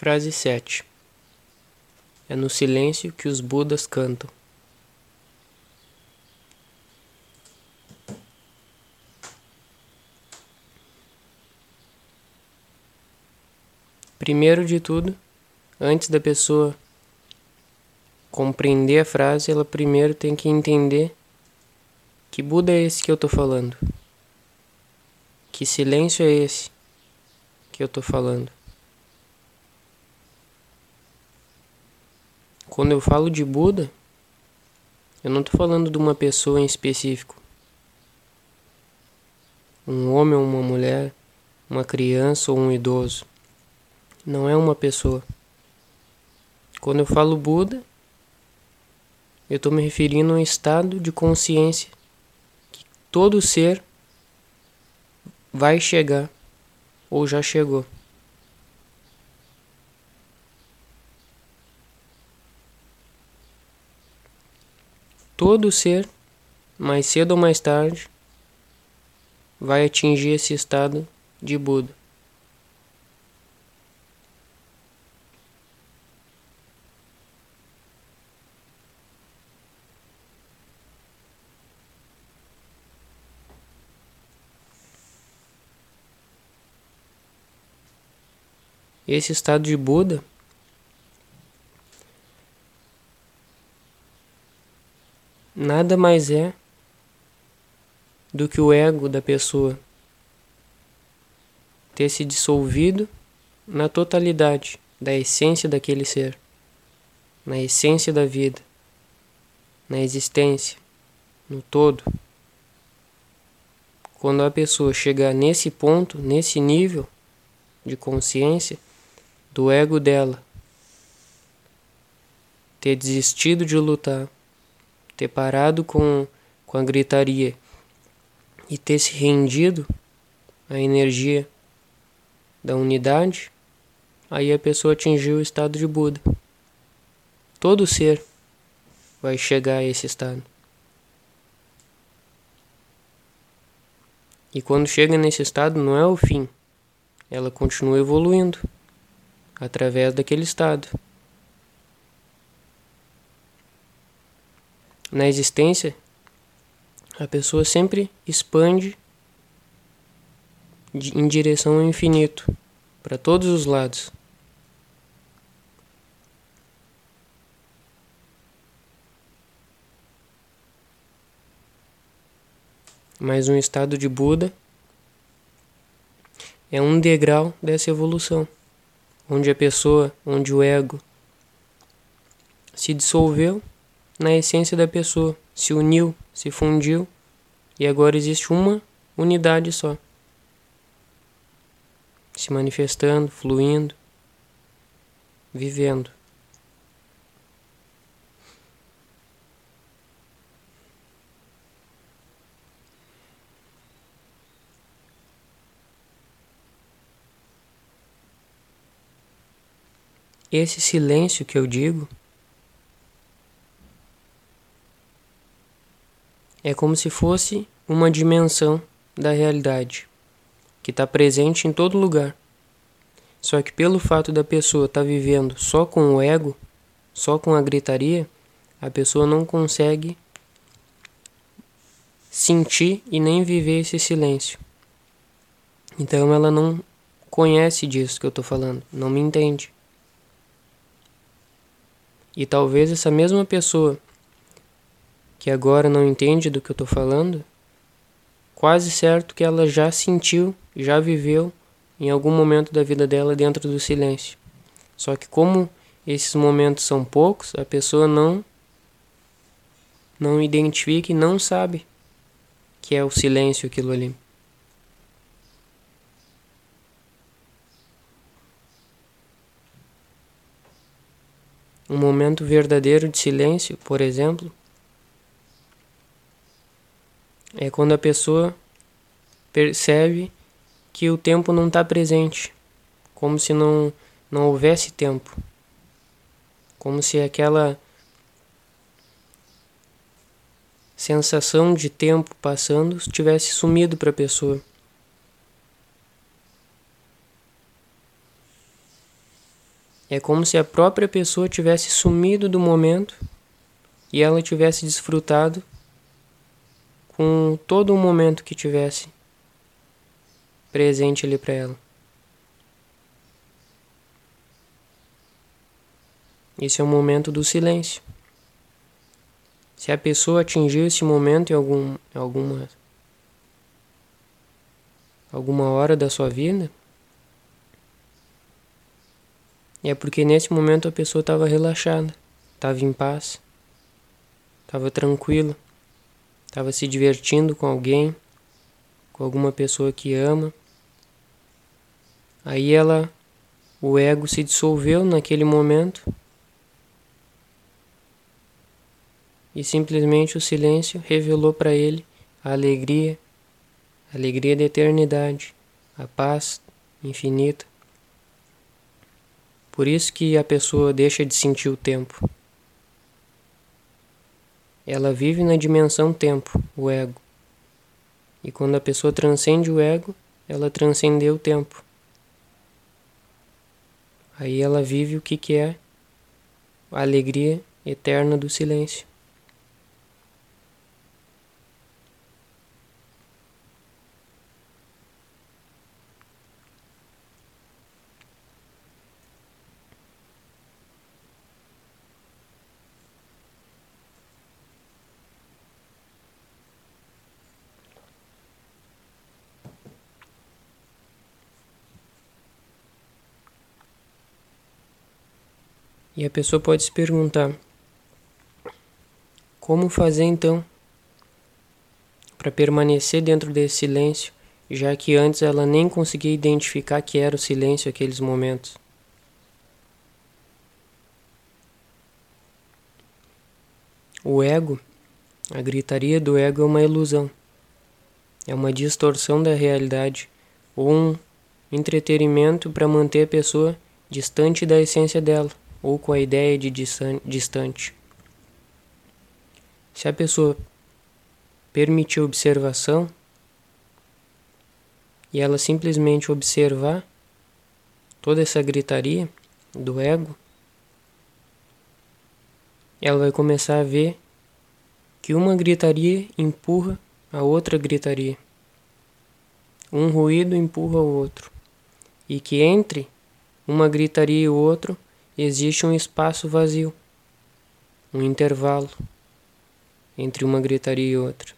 Frase 7 É no silêncio que os Budas cantam. Primeiro de tudo, antes da pessoa compreender a frase, ela primeiro tem que entender que Buda é esse que eu estou falando. Que silêncio é esse que eu estou falando. Quando eu falo de Buda, eu não estou falando de uma pessoa em específico. Um homem ou uma mulher, uma criança ou um idoso. Não é uma pessoa. Quando eu falo Buda, eu estou me referindo a um estado de consciência que todo ser vai chegar ou já chegou. Todo ser, mais cedo ou mais tarde, vai atingir esse estado de Buda. Esse estado de Buda nada mais é do que o ego da pessoa ter se dissolvido na totalidade da essência daquele ser, na essência da vida, na existência, no todo. Quando a pessoa chegar nesse ponto, nesse nível de consciência, do ego dela ter desistido de lutar, ter parado com, com a gritaria e ter se rendido à energia da unidade, aí a pessoa atingiu o estado de Buda. Todo ser vai chegar a esse estado. E quando chega nesse estado, não é o fim, ela continua evoluindo através daquele estado. Na existência, a pessoa sempre expande em direção ao infinito, para todos os lados. Mas um estado de Buda é um degrau dessa evolução onde a pessoa, onde o ego se dissolveu na essência da pessoa, se uniu, se fundiu e agora existe uma unidade só. Se manifestando, fluindo, vivendo. Esse silêncio que eu digo é como se fosse uma dimensão da realidade que está presente em todo lugar. Só que pelo fato da pessoa estar tá vivendo só com o ego, só com a gritaria, a pessoa não consegue sentir e nem viver esse silêncio. Então ela não conhece disso que eu estou falando, não me entende. E talvez essa mesma pessoa que agora não entende do que eu estou falando, quase certo que ela já sentiu, já viveu em algum momento da vida dela dentro do silêncio. Só que como esses momentos são poucos, a pessoa não não identifica e não sabe que é o silêncio aquilo ali. Um momento verdadeiro de silêncio, por exemplo, é quando a pessoa percebe que o tempo não está presente, como se não, não houvesse tempo, como se aquela sensação de tempo passando tivesse sumido para a pessoa. É como se a própria pessoa tivesse sumido do momento e ela tivesse desfrutado com todo o momento que tivesse presente ali para ela. Esse é o momento do silêncio. Se a pessoa atingiu esse momento em algum, alguma, alguma hora da sua vida, é porque nesse momento a pessoa estava relaxada, estava em paz, estava tranquila, estava se divertindo com alguém, com alguma pessoa que ama. Aí ela, o ego se dissolveu naquele momento e simplesmente o silêncio revelou para ele a alegria, a alegria da eternidade, a paz infinita. Por isso que a pessoa deixa de sentir o tempo. Ela vive na dimensão tempo, o ego. E quando a pessoa transcende o ego, ela transcendeu o tempo. Aí ela vive o que, que é a alegria eterna do silêncio. E a pessoa pode se perguntar: como fazer então para permanecer dentro desse silêncio, já que antes ela nem conseguia identificar que era o silêncio aqueles momentos? O ego, a gritaria do ego é uma ilusão, é uma distorção da realidade ou um entretenimento para manter a pessoa distante da essência dela ou com a ideia de distante. Se a pessoa permitir observação e ela simplesmente observar toda essa gritaria do ego, ela vai começar a ver que uma gritaria empurra a outra gritaria. Um ruído empurra o outro. E que entre uma gritaria e o outro existe um espaço vazio, um intervalo entre uma gritaria e outra.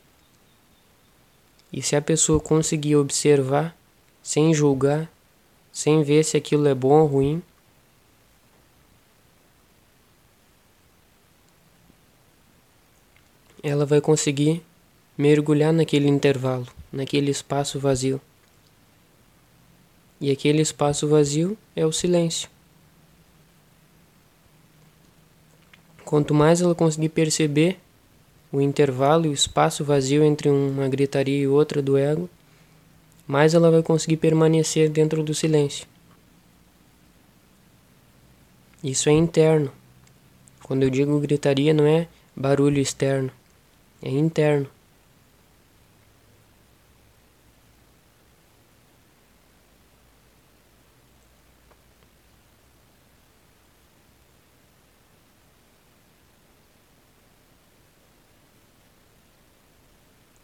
E se a pessoa conseguir observar, sem julgar, sem ver se aquilo é bom ou ruim, ela vai conseguir mergulhar naquele intervalo, naquele espaço vazio. E aquele espaço vazio é o silêncio. Quanto mais ela conseguir perceber o intervalo e o espaço vazio entre uma gritaria e outra do ego, mais ela vai conseguir permanecer dentro do silêncio. Isso é interno. Quando eu digo gritaria, não é barulho externo, é interno.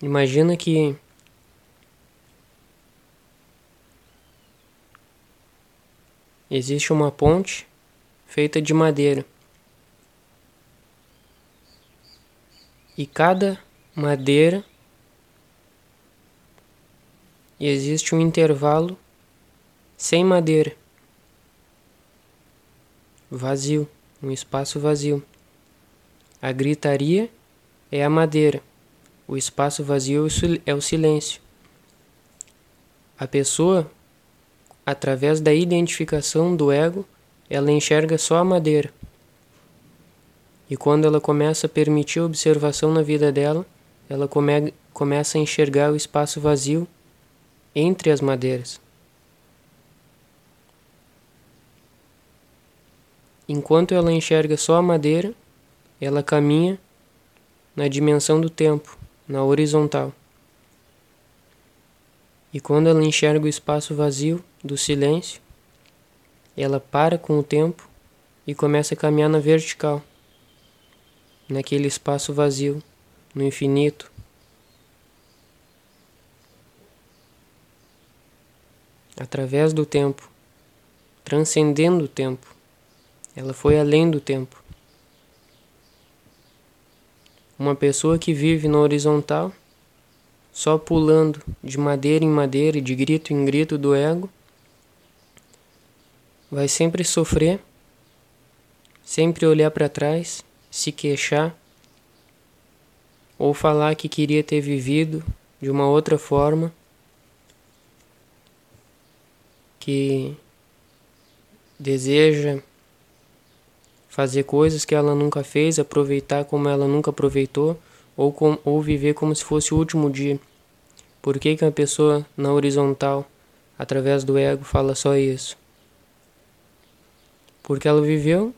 Imagina que existe uma ponte feita de madeira. E cada madeira existe um intervalo sem madeira. Vazio, um espaço vazio. A gritaria é a madeira. O espaço vazio é o silêncio. A pessoa, através da identificação do ego, ela enxerga só a madeira. E quando ela começa a permitir observação na vida dela, ela come, começa a enxergar o espaço vazio entre as madeiras. Enquanto ela enxerga só a madeira, ela caminha na dimensão do tempo, na horizontal. E quando ela enxerga o espaço vazio do silêncio, ela para com o tempo e começa a caminhar na vertical, naquele espaço vazio, no infinito. Através do tempo, transcendendo o tempo. Ela foi além do tempo. Uma pessoa que vive na horizontal, só pulando de madeira em madeira e de grito em grito do ego, vai sempre sofrer, sempre olhar para trás, se queixar ou falar que queria ter vivido de uma outra forma, que deseja fazer coisas que ela nunca fez, aproveitar como ela nunca aproveitou, ou, com, ou viver como se fosse o último dia. Por que, que uma pessoa na horizontal, através do ego, fala só isso? Porque ela viveu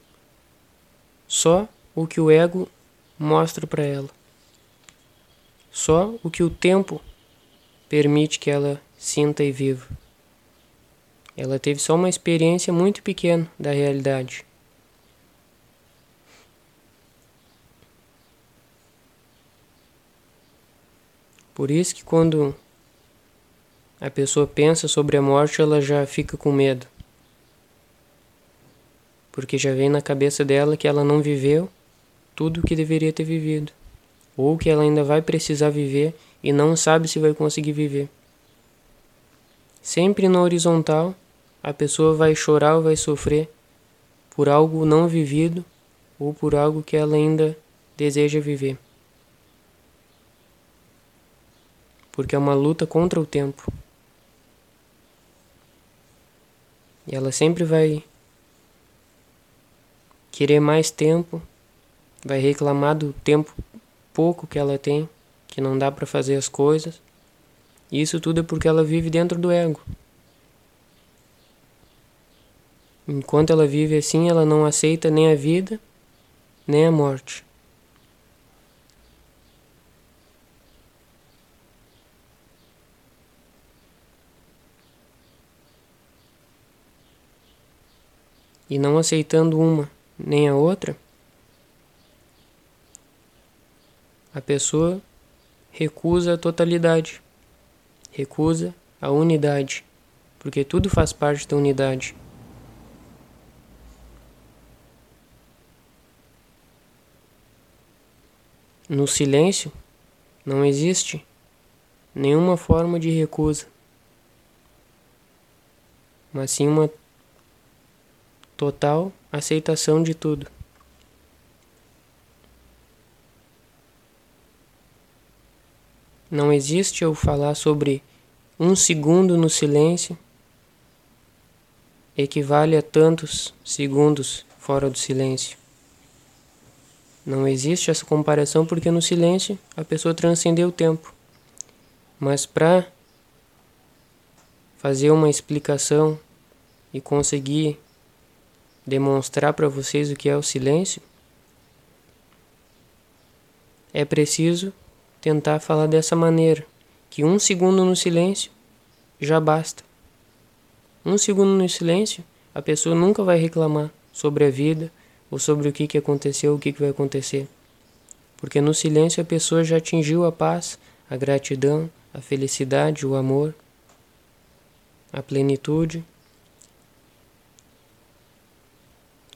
só o que o ego mostra para ela. Só o que o tempo permite que ela sinta e viva. Ela teve só uma experiência muito pequena da realidade. Por isso que quando a pessoa pensa sobre a morte, ela já fica com medo. Porque já vem na cabeça dela que ela não viveu tudo o que deveria ter vivido, ou que ela ainda vai precisar viver e não sabe se vai conseguir viver. Sempre na horizontal, a pessoa vai chorar ou vai sofrer por algo não vivido ou por algo que ela ainda deseja viver. Porque é uma luta contra o tempo. E ela sempre vai querer mais tempo, vai reclamar do tempo pouco que ela tem, que não dá para fazer as coisas. E isso tudo é porque ela vive dentro do ego. Enquanto ela vive assim, ela não aceita nem a vida, nem a morte. E não aceitando uma nem a outra, a pessoa recusa a totalidade, recusa a unidade, porque tudo faz parte da unidade. No silêncio não existe nenhuma forma de recusa, mas sim uma total aceitação de tudo. Não existe eu falar sobre um segundo no silêncio equivale a tantos segundos fora do silêncio. Não existe essa comparação porque no silêncio a pessoa transcendeu o tempo. Mas para fazer uma explicação e conseguir demonstrar para vocês o que é o silêncio, é preciso tentar falar dessa maneira, que um segundo no silêncio já basta. Um segundo no silêncio, a pessoa nunca vai reclamar sobre a vida, ou sobre o que, que aconteceu, o que, que vai acontecer. Porque no silêncio a pessoa já atingiu a paz, a gratidão, a felicidade, o amor, a plenitude.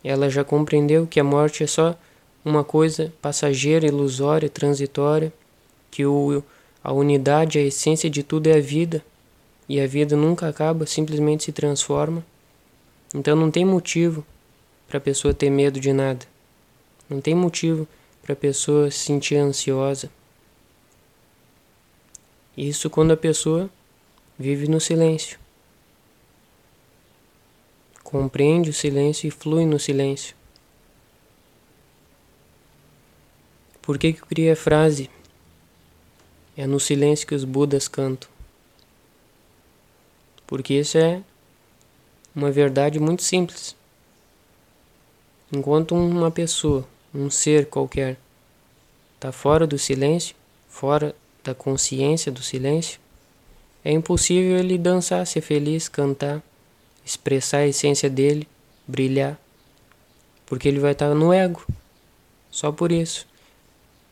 Ela já compreendeu que a morte é só uma coisa passageira, ilusória, transitória, que o, a unidade, a essência de tudo é a vida, e a vida nunca acaba, simplesmente se transforma. Então não tem motivo para a pessoa ter medo de nada. Não tem motivo para a pessoa se sentir ansiosa. Isso quando a pessoa vive no silêncio. Compreende o silêncio e flui no silêncio. Por que, que eu criei a frase? É no silêncio que os Budas cantam. Porque isso é uma verdade muito simples. Enquanto uma pessoa, um ser qualquer, está fora do silêncio, fora da consciência do silêncio, é impossível ele dançar, ser feliz, cantar, expressar a essência dele, brilhar. Porque ele vai estar tá no ego. Só por isso.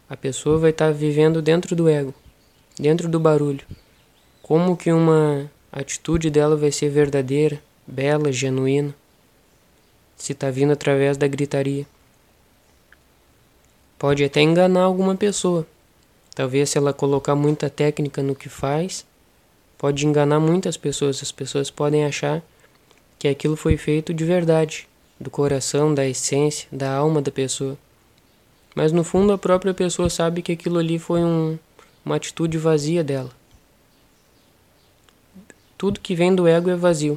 A pessoa vai estar tá vivendo dentro do ego, dentro do barulho. Como que uma atitude dela vai ser verdadeira, bela, genuína, se está vindo através da gritaria? Pode até enganar alguma pessoa. Talvez se ela colocar muita técnica no que faz, pode enganar muitas pessoas. As pessoas podem achar que aquilo foi feito de verdade, do coração, da essência, da alma da pessoa. Mas no fundo a própria pessoa sabe que aquilo ali foi um, uma atitude vazia dela. Tudo que vem do ego é vazio.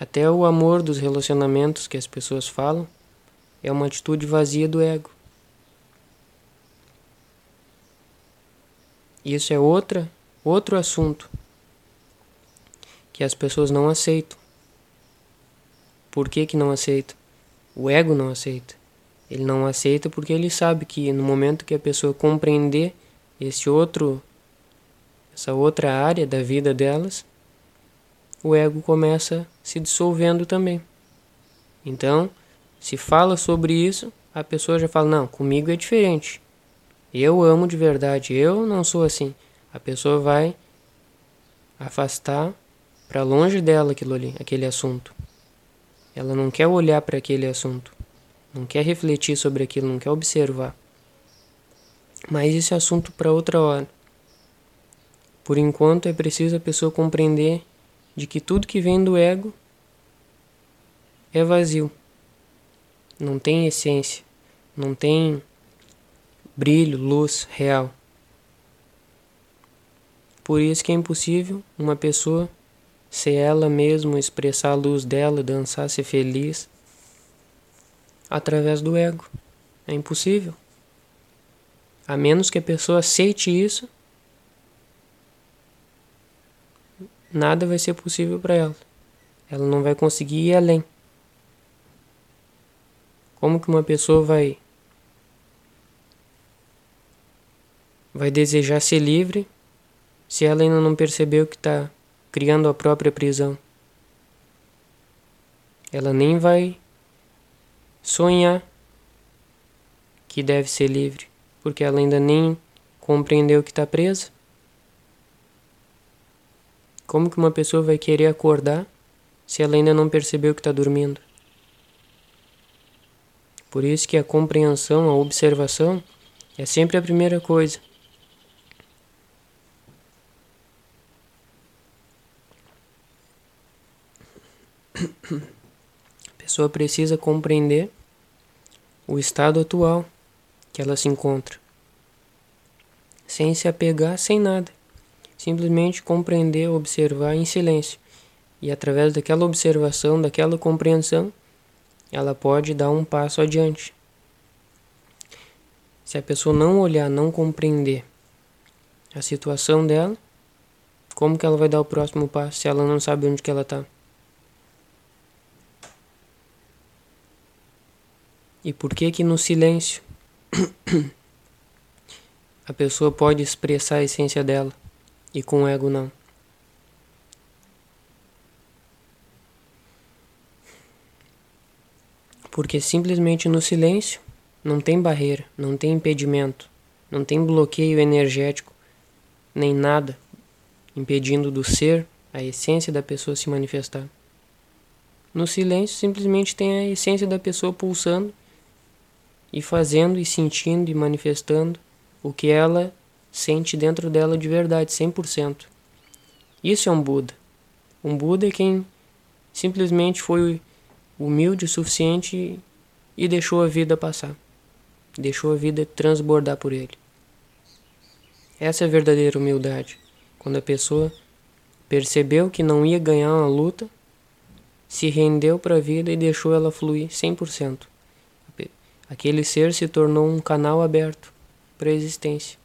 Até o amor dos relacionamentos que as pessoas falam é uma atitude vazia do ego. Isso é outra, outro assunto que as pessoas não aceitam. Por que, que não aceitam? O ego não aceita. Ele não aceita porque ele sabe que no momento que a pessoa compreender esse outro essa outra área da vida delas, o ego começa se dissolvendo também. Então, se fala sobre isso, a pessoa já fala: "Não, comigo é diferente. Eu amo de verdade, eu não sou assim". A pessoa vai afastar para longe dela aquilo ali, aquele assunto. Ela não quer olhar para aquele assunto não quer refletir sobre aquilo, não quer observar. Mas esse assunto para outra hora. Por enquanto é preciso a pessoa compreender de que tudo que vem do ego é vazio. Não tem essência, não tem brilho, luz real. Por isso que é impossível uma pessoa ser ela mesma, expressar a luz dela, dançar, ser feliz através do ego. É impossível. A menos que a pessoa aceite isso, nada vai ser possível para ela. Ela não vai conseguir ir além. Como que uma pessoa vai vai desejar ser livre se ela ainda não percebeu que está criando a própria prisão? Ela nem vai sonhar que deve ser livre, porque ela ainda nem compreendeu que está presa. Como que uma pessoa vai querer acordar se ela ainda não percebeu que está dormindo? Por isso que a compreensão, a observação é sempre a primeira coisa. Pessoa precisa compreender o estado atual que ela se encontra, sem se apegar sem nada, simplesmente compreender, observar em silêncio. E através daquela observação, daquela compreensão, ela pode dar um passo adiante. Se a pessoa não olhar, não compreender a situação dela, como que ela vai dar o próximo passo se ela não sabe onde que ela está? E por que que no silêncio a pessoa pode expressar a essência dela e com o ego não? Porque simplesmente no silêncio não tem barreira, não tem impedimento, não tem bloqueio energético, nem nada impedindo do ser, a essência da pessoa se manifestar. No silêncio simplesmente tem a essência da pessoa pulsando e fazendo e sentindo e manifestando o que ela sente dentro dela de verdade, 100%. Isso é um Buda. Um Buda é quem simplesmente foi humilde o suficiente e deixou a vida passar. Deixou a vida transbordar por ele. Essa é a verdadeira humildade. Quando a pessoa percebeu que não ia ganhar uma luta, se rendeu para a vida e deixou ela fluir 100%. Aquele ser se tornou um canal aberto para a existência.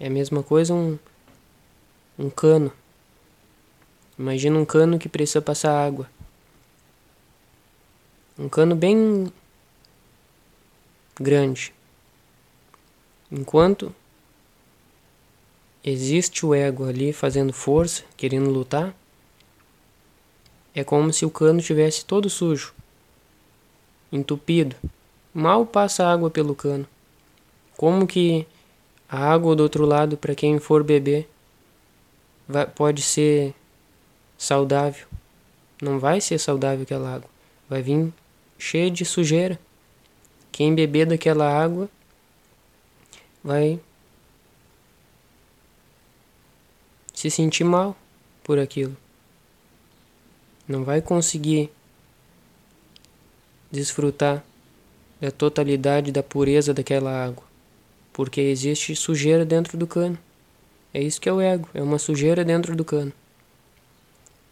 É a mesma coisa um, um cano. Imagina um cano que precisa passar água. Um cano bem grande. Enquanto existe o ego ali fazendo força, querendo lutar, É como se o cano tivesse todo sujo, entupido. Mal passa água pelo cano. Como que a água do outro lado, para quem for beber, vai, pode ser saudável? Não vai ser saudável aquela água. Vai vir cheia de sujeira. Quem beber daquela água vai se sentir mal por aquilo. Não vai conseguir desfrutar da totalidade da pureza daquela água, porque existe sujeira dentro do cano. É isso que é o ego, é uma sujeira dentro do cano.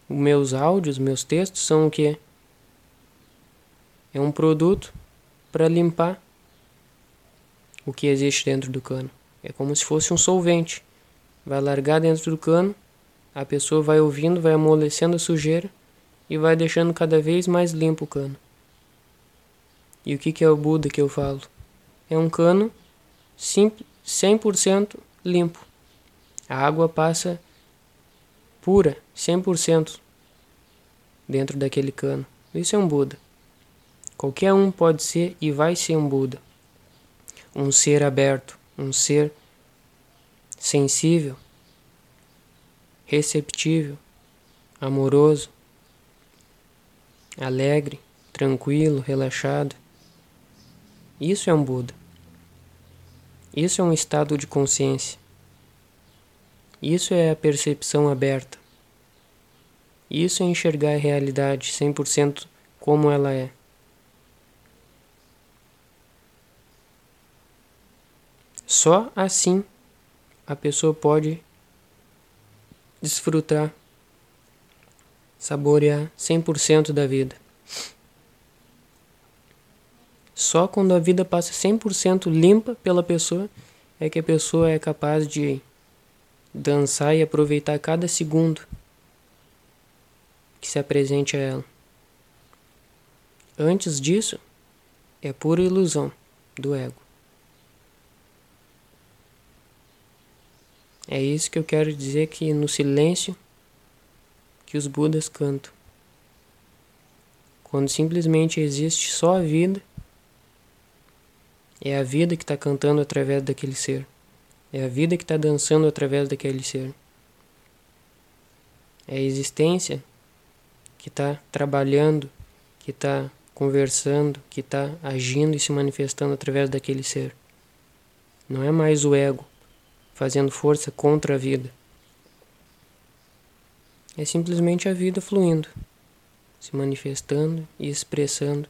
Os meus áudios, meus textos são o que? É um produto para limpar o que existe dentro do cano. É como se fosse um solvente. Vai largar dentro do cano, a pessoa vai ouvindo, vai amolecendo a sujeira e vai deixando cada vez mais limpo o cano. E o que, é o Buda que eu falo? É um cano simples, 100% limpo. A água passa pura, 100% dentro daquele cano. Isso é um Buda. Qualquer um pode ser e vai ser um Buda. Um ser aberto, um ser sensível, receptível, amoroso, alegre, tranquilo, relaxado. Isso é um Buda. Isso é um estado de consciência. Isso é a percepção aberta. Isso é enxergar a realidade 100% como ela é. Só assim a pessoa pode desfrutar, saborear 100% da vida. Só quando a vida passa 100% limpa pela pessoa é que a pessoa é capaz de dançar e aproveitar cada segundo que se apresente a ela. Antes disso, é pura ilusão do ego. É isso que eu quero dizer que no silêncio que os Budas cantam. Quando simplesmente existe só a vida, é a vida que está cantando através daquele ser. É a vida que está dançando através daquele ser. É a existência que está trabalhando, que está conversando, que está agindo e se manifestando através daquele ser. Não é mais o ego fazendo força contra a vida. É simplesmente a vida fluindo, se manifestando e expressando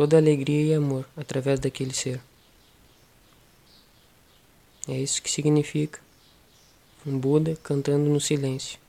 toda alegria e amor através daquele ser. É isso que significa um Buda cantando no silêncio.